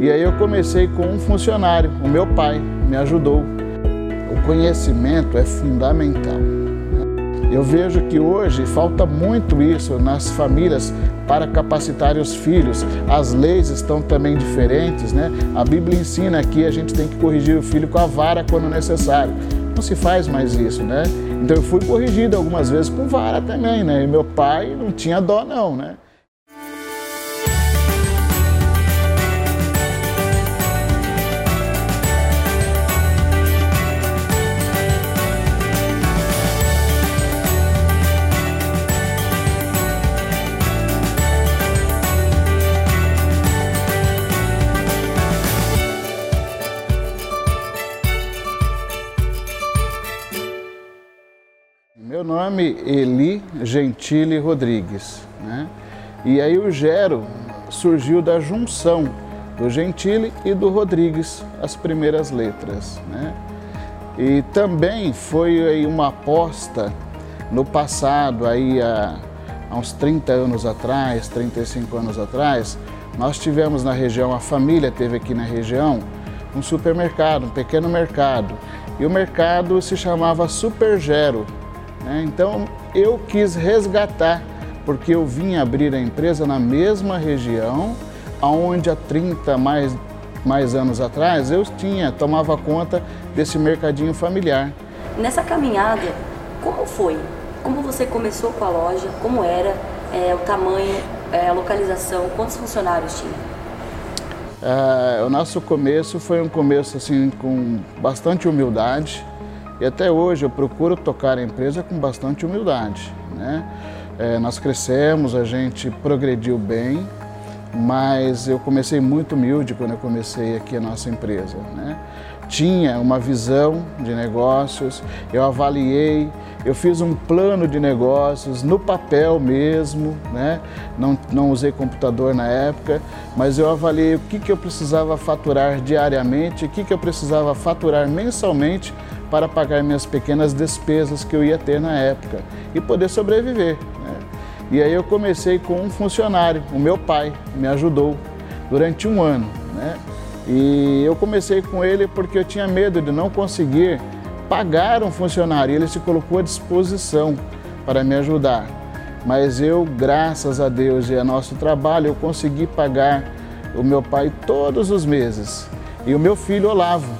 E aí eu comecei com um funcionário, o meu pai me ajudou. O conhecimento é fundamental. Eu vejo que hoje falta muito isso nas famílias para capacitar os filhos. As leis estão também diferentes, né? A Bíblia ensina que a gente tem que corrigir o filho com a vara quando necessário. Não se faz mais isso, né? Então eu fui corrigido algumas vezes com vara também, né? E meu pai não tinha dó não, né? Nome Eli Gentili Rodrigues, né? E aí o Gero surgiu da junção do Gentili e do Rodrigues, as primeiras letras, né? E também foi aí uma aposta no passado, aí há, há uns 30 anos atrás, 35 anos atrás, nós tivemos na região, a família teve aqui na região um supermercado, um pequeno mercado. E o mercado se chamava Super Gero, né? Então eu quis resgatar, porque eu vim abrir a empresa na mesma região, onde há 30 mais, mais anos atrás eu tinha, tomava conta desse mercadinho familiar. Nessa caminhada, como foi? Como você começou com a loja? Como era é, o tamanho, é, a localização? Quantos funcionários tinha? É, o nosso começo foi um começo assim com bastante humildade. E até hoje eu procuro tocar a empresa com bastante humildade. Né? É, nós crescemos, a gente progrediu bem, mas eu comecei muito humilde quando eu comecei aqui a nossa empresa. Né? Tinha uma visão de negócios, eu avaliei, eu fiz um plano de negócios no papel mesmo, né? não, não usei computador na época, mas eu avaliei o que, que eu precisava faturar diariamente, o que, que eu precisava faturar mensalmente para pagar minhas pequenas despesas que eu ia ter na época e poder sobreviver. Né? E aí eu comecei com um funcionário, o meu pai me ajudou durante um ano. Né? E eu comecei com ele porque eu tinha medo de não conseguir pagar um funcionário. Ele se colocou à disposição para me ajudar. Mas eu, graças a Deus e a nosso trabalho, eu consegui pagar o meu pai todos os meses. E o meu filho Olavo,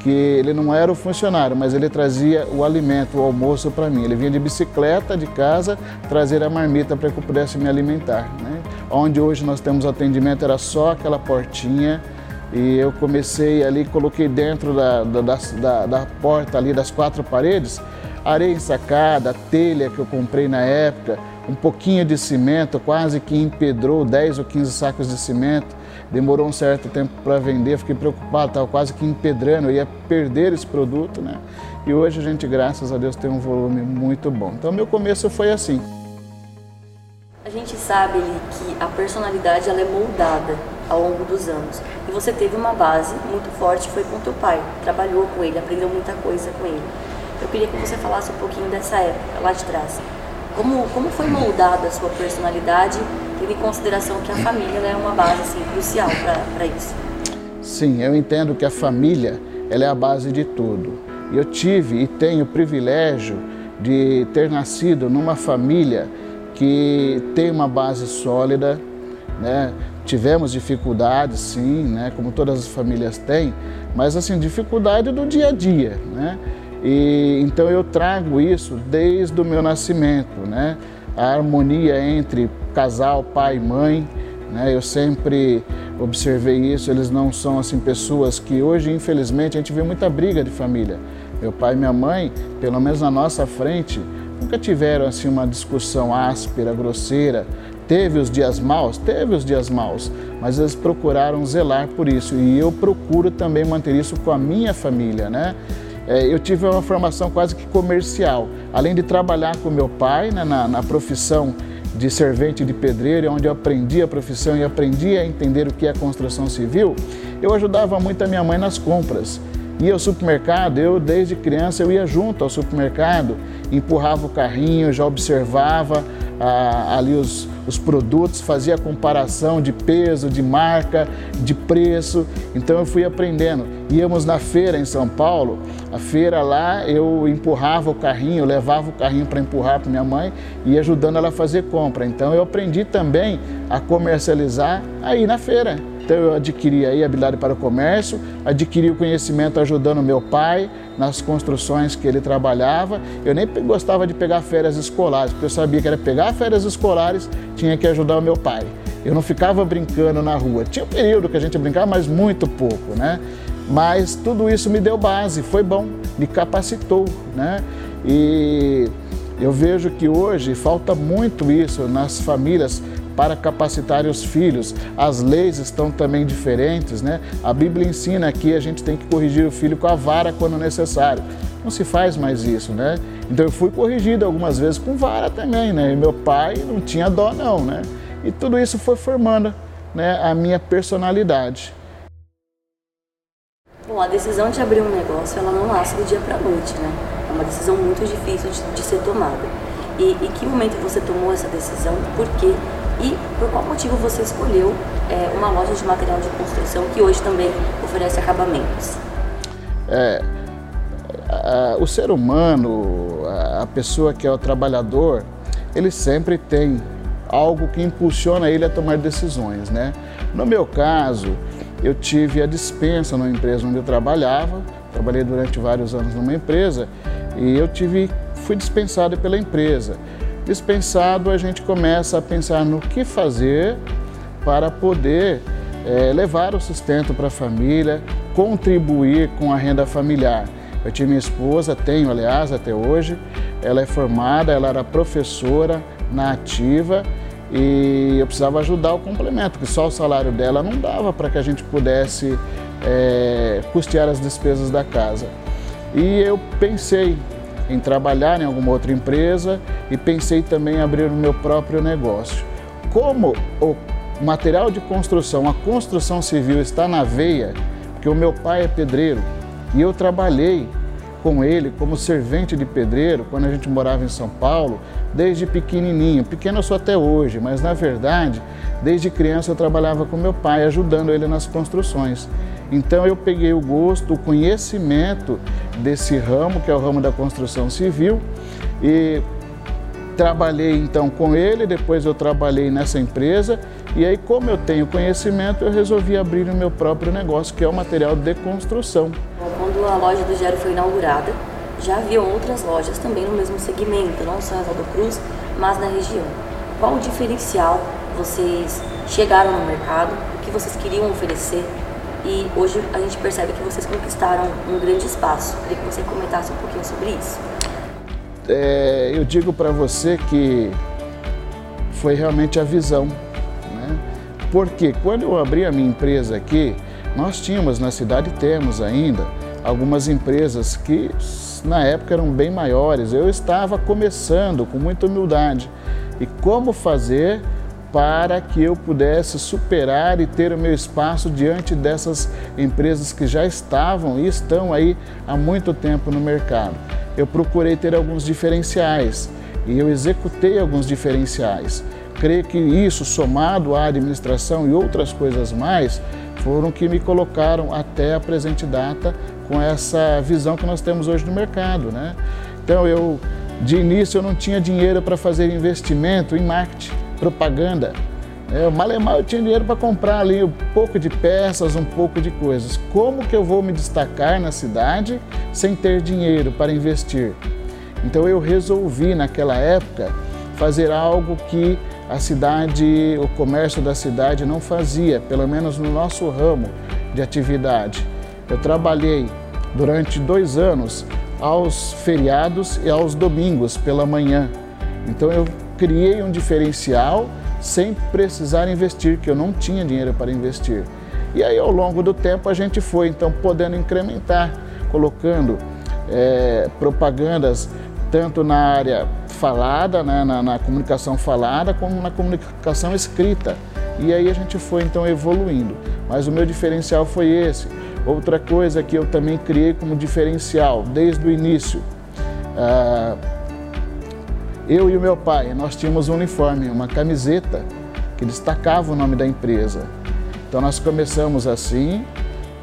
que ele não era o funcionário, mas ele trazia o alimento, o almoço para mim. Ele vinha de bicicleta de casa trazer a marmita para que eu pudesse me alimentar. Né? Onde hoje nós temos atendimento era só aquela portinha e eu comecei ali, coloquei dentro da, da, da, da porta ali das quatro paredes areia ensacada, telha que eu comprei na época, um pouquinho de cimento, quase que empedrou 10 ou 15 sacos de cimento demorou um certo tempo para vender, fiquei preocupado, estava quase que empedrando, ia perder esse produto, né? E hoje a gente, graças a Deus, tem um volume muito bom. Então, meu começo foi assim. A gente sabe que a personalidade ela é moldada ao longo dos anos. E você teve uma base muito forte, foi com teu pai, trabalhou com ele, aprendeu muita coisa com ele. Eu queria que você falasse um pouquinho dessa época, lá de trás. Como, como foi moldada a sua personalidade tendo em consideração que a família é uma base assim, crucial para isso. Sim, eu entendo que a família ela é a base de tudo. Eu tive e tenho o privilégio de ter nascido numa família que tem uma base sólida, né? Tivemos dificuldades, sim, né? Como todas as famílias têm, mas assim dificuldade do dia a dia, né? E então eu trago isso desde o meu nascimento, né? A harmonia entre casal, pai e mãe. Né? Eu sempre observei isso. Eles não são assim pessoas que hoje, infelizmente, a gente vê muita briga de família. Meu pai e minha mãe, pelo menos na nossa frente, nunca tiveram assim uma discussão áspera, grosseira. Teve os dias maus, teve os dias maus, mas eles procuraram zelar por isso e eu procuro também manter isso com a minha família, né? É, eu tive uma formação quase que comercial, além de trabalhar com meu pai né, na, na profissão de servente de pedreiro, onde eu aprendi a profissão e aprendi a entender o que é construção civil, eu ajudava muito a minha mãe nas compras. Ia ao supermercado, eu desde criança eu ia junto ao supermercado, empurrava o carrinho, já observava a, ali os, os produtos, fazia comparação de peso, de marca, de preço. Então eu fui aprendendo. Íamos na feira em São Paulo, a feira lá eu empurrava o carrinho, levava o carrinho para empurrar para minha mãe e ajudando ela a fazer compra. Então eu aprendi também a comercializar aí na feira. Então eu adquiri aí habilidade para o comércio, adquiri o conhecimento ajudando meu pai nas construções que ele trabalhava. Eu nem gostava de pegar férias escolares, porque eu sabia que era pegar férias escolares, tinha que ajudar o meu pai. Eu não ficava brincando na rua. Tinha um período que a gente brincava, mas muito pouco, né? Mas tudo isso me deu base, foi bom, me capacitou, né? E eu vejo que hoje falta muito isso nas famílias para capacitar os filhos. As leis estão também diferentes, né? A Bíblia ensina que a gente tem que corrigir o filho com a vara quando necessário. Não se faz mais isso, né? Então eu fui corrigido algumas vezes com vara também, né? E meu pai não tinha dó não, né? E tudo isso foi formando, né, a minha personalidade. Bom, a decisão de abrir um negócio, ela não nasce do dia para noite, né? É uma decisão muito difícil de, de ser tomada. E em que momento você tomou essa decisão? Por quê? E por qual motivo você escolheu é, uma loja de material de construção que hoje também oferece acabamentos? É, a, o ser humano, a, a pessoa que é o trabalhador, ele sempre tem algo que impulsiona ele a tomar decisões, né? No meu caso, eu tive a dispensa numa empresa onde eu trabalhava, trabalhei durante vários anos numa empresa e eu tive, fui dispensado pela empresa. Dispensado, a gente começa a pensar no que fazer para poder é, levar o sustento para a família, contribuir com a renda familiar. Eu tinha minha esposa, tenho aliás até hoje, ela é formada, ela era professora na ativa e eu precisava ajudar o complemento, que só o salário dela não dava para que a gente pudesse é, custear as despesas da casa. E eu pensei em trabalhar em alguma outra empresa e pensei também em abrir o meu próprio negócio. Como o material de construção, a construção civil está na veia, porque o meu pai é pedreiro e eu trabalhei com ele como servente de pedreiro quando a gente morava em São Paulo, desde pequenininho. Pequeno eu sou até hoje, mas na verdade, desde criança eu trabalhava com meu pai, ajudando ele nas construções. Então eu peguei o gosto, o conhecimento desse ramo, que é o ramo da construção civil, e trabalhei então com ele, depois eu trabalhei nessa empresa, e aí como eu tenho conhecimento, eu resolvi abrir o meu próprio negócio, que é o material de construção. Quando a loja do Gero foi inaugurada, já havia outras lojas também no mesmo segmento, não só em Aldo Cruz, mas na região. Qual o diferencial vocês chegaram no mercado, o que vocês queriam oferecer e hoje a gente percebe que vocês conquistaram um grande espaço. Queria que você comentasse um pouquinho sobre isso. É, eu digo para você que foi realmente a visão. Né? Porque quando eu abri a minha empresa aqui, nós tínhamos na cidade, temos ainda, algumas empresas que na época eram bem maiores. Eu estava começando com muita humildade. E como fazer para que eu pudesse superar e ter o meu espaço diante dessas empresas que já estavam e estão aí há muito tempo no mercado. Eu procurei ter alguns diferenciais e eu executei alguns diferenciais. Creio que isso, somado à administração e outras coisas mais, foram que me colocaram até a presente data com essa visão que nós temos hoje no mercado. Né? Então, eu, de início, eu não tinha dinheiro para fazer investimento em marketing propaganda. É, Malemar eu tinha dinheiro para comprar ali um pouco de peças, um pouco de coisas. Como que eu vou me destacar na cidade sem ter dinheiro para investir? Então eu resolvi naquela época fazer algo que a cidade, o comércio da cidade não fazia, pelo menos no nosso ramo de atividade. Eu trabalhei durante dois anos aos feriados e aos domingos pela manhã. Então eu criei um diferencial sem precisar investir, que eu não tinha dinheiro para investir. E aí, ao longo do tempo, a gente foi então podendo incrementar, colocando é, propagandas tanto na área falada, né, na, na comunicação falada, como na comunicação escrita. E aí a gente foi então evoluindo. Mas o meu diferencial foi esse. Outra coisa que eu também criei como diferencial desde o início. Ah, Eu e o meu pai, nós tínhamos um uniforme, uma camiseta que destacava o nome da empresa. Então nós começamos assim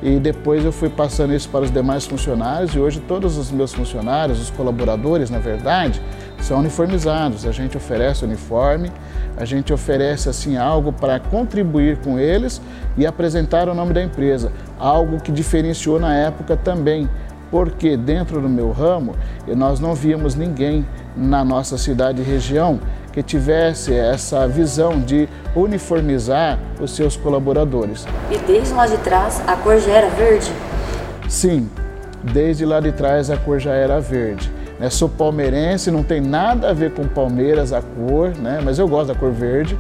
e depois eu fui passando isso para os demais funcionários e hoje todos os meus funcionários, os colaboradores, na verdade, são uniformizados. A gente oferece uniforme, a gente oferece assim algo para contribuir com eles e apresentar o nome da empresa, algo que diferenciou na época também, porque dentro do meu ramo nós não víamos ninguém na nossa cidade e região que tivesse essa visão de uniformizar os seus colaboradores. E desde lá de trás a cor já era verde? Sim, desde lá de trás a cor já era verde. Né? Sou palmeirense, não tem nada a ver com Palmeiras a cor, né? mas eu gosto da cor verde.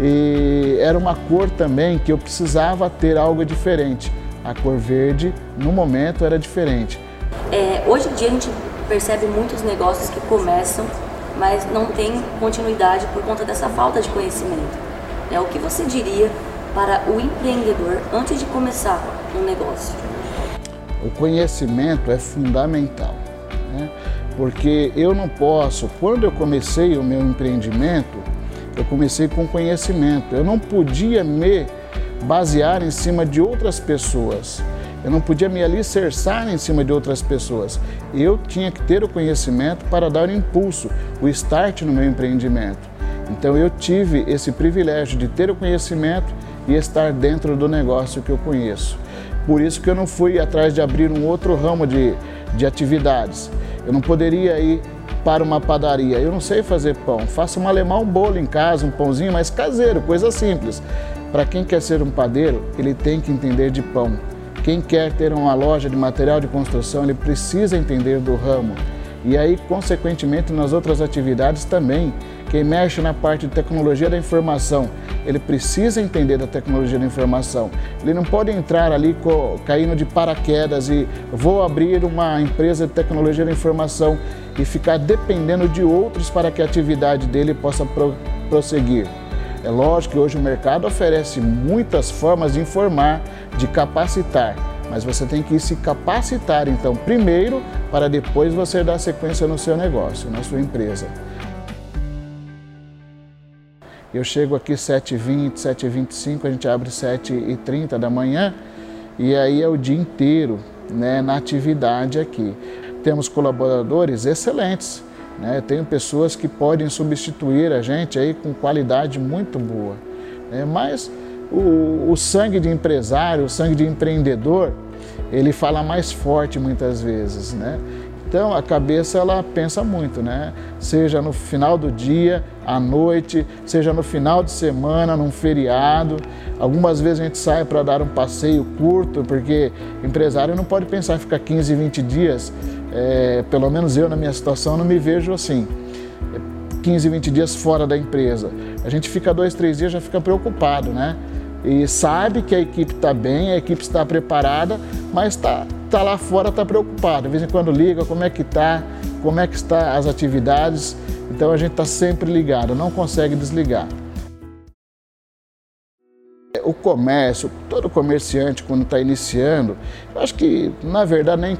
E era uma cor também que eu precisava ter algo diferente. A cor verde, no momento, era diferente. É, hoje em dia a gente percebe muitos negócios que começam, mas não tem continuidade por conta dessa falta de conhecimento. É, o que você diria para o empreendedor antes de começar um negócio? O conhecimento é fundamental, né? porque eu não posso, quando eu comecei o meu empreendimento, eu comecei com conhecimento, eu não podia me basear em cima de outras pessoas. Eu não podia me alicerçar em cima de outras pessoas. Eu tinha que ter o conhecimento para dar o impulso, o start no meu empreendimento. Então eu tive esse privilégio de ter o conhecimento e estar dentro do negócio que eu conheço. Por isso que eu não fui atrás de abrir um outro ramo de, de atividades. Eu não poderia ir para uma padaria. Eu não sei fazer pão. Faço um alemão, um bolo em casa, um pãozinho mais caseiro, coisa simples. Para quem quer ser um padeiro, ele tem que entender de pão. Quem quer ter uma loja de material de construção, ele precisa entender do ramo. E aí, consequentemente, nas outras atividades também. Quem mexe na parte de tecnologia da informação, ele precisa entender da tecnologia da informação. Ele não pode entrar ali caindo de paraquedas e vou abrir uma empresa de tecnologia da informação e ficar dependendo de outros para que a atividade dele possa prosseguir. É lógico que hoje o mercado oferece muitas formas de informar, de capacitar, mas você tem que se capacitar então primeiro para depois você dar sequência no seu negócio, na sua empresa. Eu chego aqui 7h20, 7h25, a gente abre 7h30 da manhã e aí é o dia inteiro né, na atividade aqui. Temos colaboradores excelentes, né? Tenho pessoas que podem substituir a gente aí com qualidade muito boa. Né? Mas o, o sangue de empresário, o sangue de empreendedor, ele fala mais forte muitas vezes, né? Então a cabeça ela pensa muito, né? Seja no final do dia, à noite, seja no final de semana, num feriado. Algumas vezes a gente sai para dar um passeio curto, porque empresário não pode pensar em ficar 15, 20 dias. É, pelo menos eu na minha situação não me vejo assim. 15, 20 dias fora da empresa. A gente fica dois, três dias já fica preocupado, né? E sabe que a equipe está bem, a equipe está preparada, mas está está lá fora está preocupado. De vez em quando liga, como é que está, como é que está as atividades. Então a gente está sempre ligado, não consegue desligar. O comércio, todo comerciante quando está iniciando, eu acho que na verdade nem,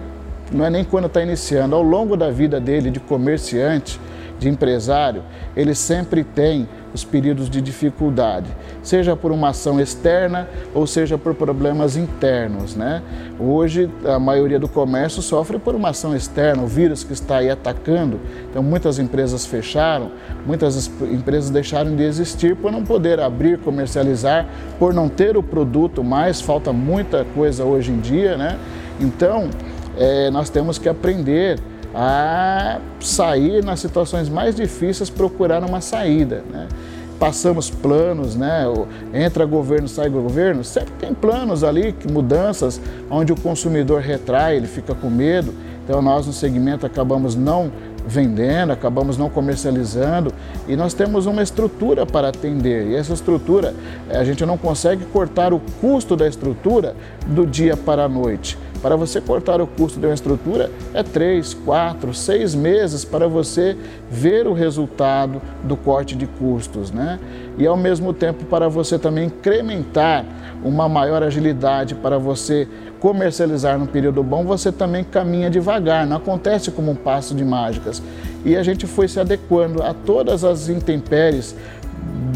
não é nem quando está iniciando, ao longo da vida dele de comerciante, de empresário, ele sempre tem os períodos de dificuldade, seja por uma ação externa ou seja por problemas internos. Né? Hoje, a maioria do comércio sofre por uma ação externa, o vírus que está aí atacando. Então, muitas empresas fecharam, muitas empresas deixaram de existir por não poder abrir, comercializar, por não ter o produto mais, falta muita coisa hoje em dia. Né? Então, é, nós temos que aprender a sair nas situações mais difíceis, procurar uma saída. Né? Passamos planos, né? entra governo, sai governo, sempre tem planos ali, mudanças, onde o consumidor retrai, ele fica com medo. Então nós no segmento acabamos não vendendo, acabamos não comercializando e nós temos uma estrutura para atender. E essa estrutura, a gente não consegue cortar o custo da estrutura do dia para a noite. Para você cortar o custo de uma estrutura, é três, quatro, seis meses para você ver o resultado do corte de custos, né? E ao mesmo tempo para você também incrementar uma maior agilidade para você comercializar no período bom, você também caminha devagar, não acontece como um passo de mágicas. E a gente foi se adequando a todas as intempéries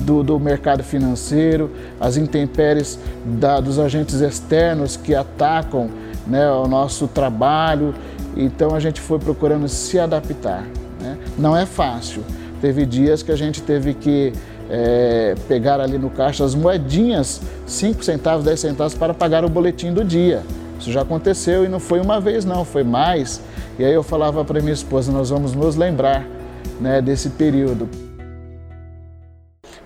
do, do mercado financeiro, as intempéries da, dos agentes externos que atacam né, o nosso trabalho. Então a gente foi procurando se adaptar. Né? Não é fácil. Teve dias que a gente teve que é, pegar ali no caixa as moedinhas, 5 centavos, 10 centavos, para pagar o boletim do dia. Isso já aconteceu e não foi uma vez, não, foi mais. E aí eu falava para minha esposa: nós vamos nos lembrar né, desse período.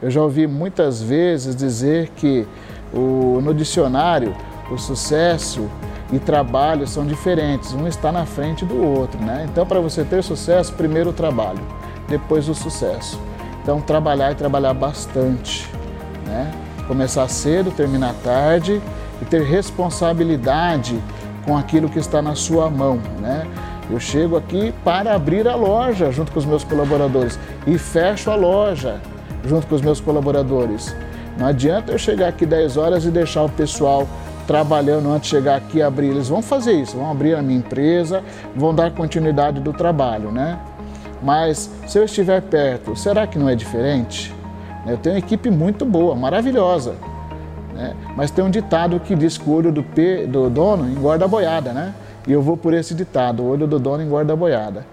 Eu já ouvi muitas vezes dizer que o, no dicionário o sucesso e trabalho são diferentes, um está na frente do outro, né? Então, para você ter sucesso, primeiro o trabalho, depois o sucesso. Então, trabalhar e trabalhar bastante, né? Começar cedo, terminar tarde e ter responsabilidade com aquilo que está na sua mão, né? Eu chego aqui para abrir a loja junto com os meus colaboradores e fecho a loja junto com os meus colaboradores. Não adianta eu chegar aqui 10 horas e deixar o pessoal trabalhando antes de chegar aqui e abrir. Eles vão fazer isso, vão abrir a minha empresa, vão dar continuidade do trabalho, né? Mas se eu estiver perto, será que não é diferente? Eu tenho uma equipe muito boa, maravilhosa. Né? Mas tem um ditado que diz que o olho do, pe... do dono engorda a boiada, né? E eu vou por esse ditado, o olho do dono engorda a boiada.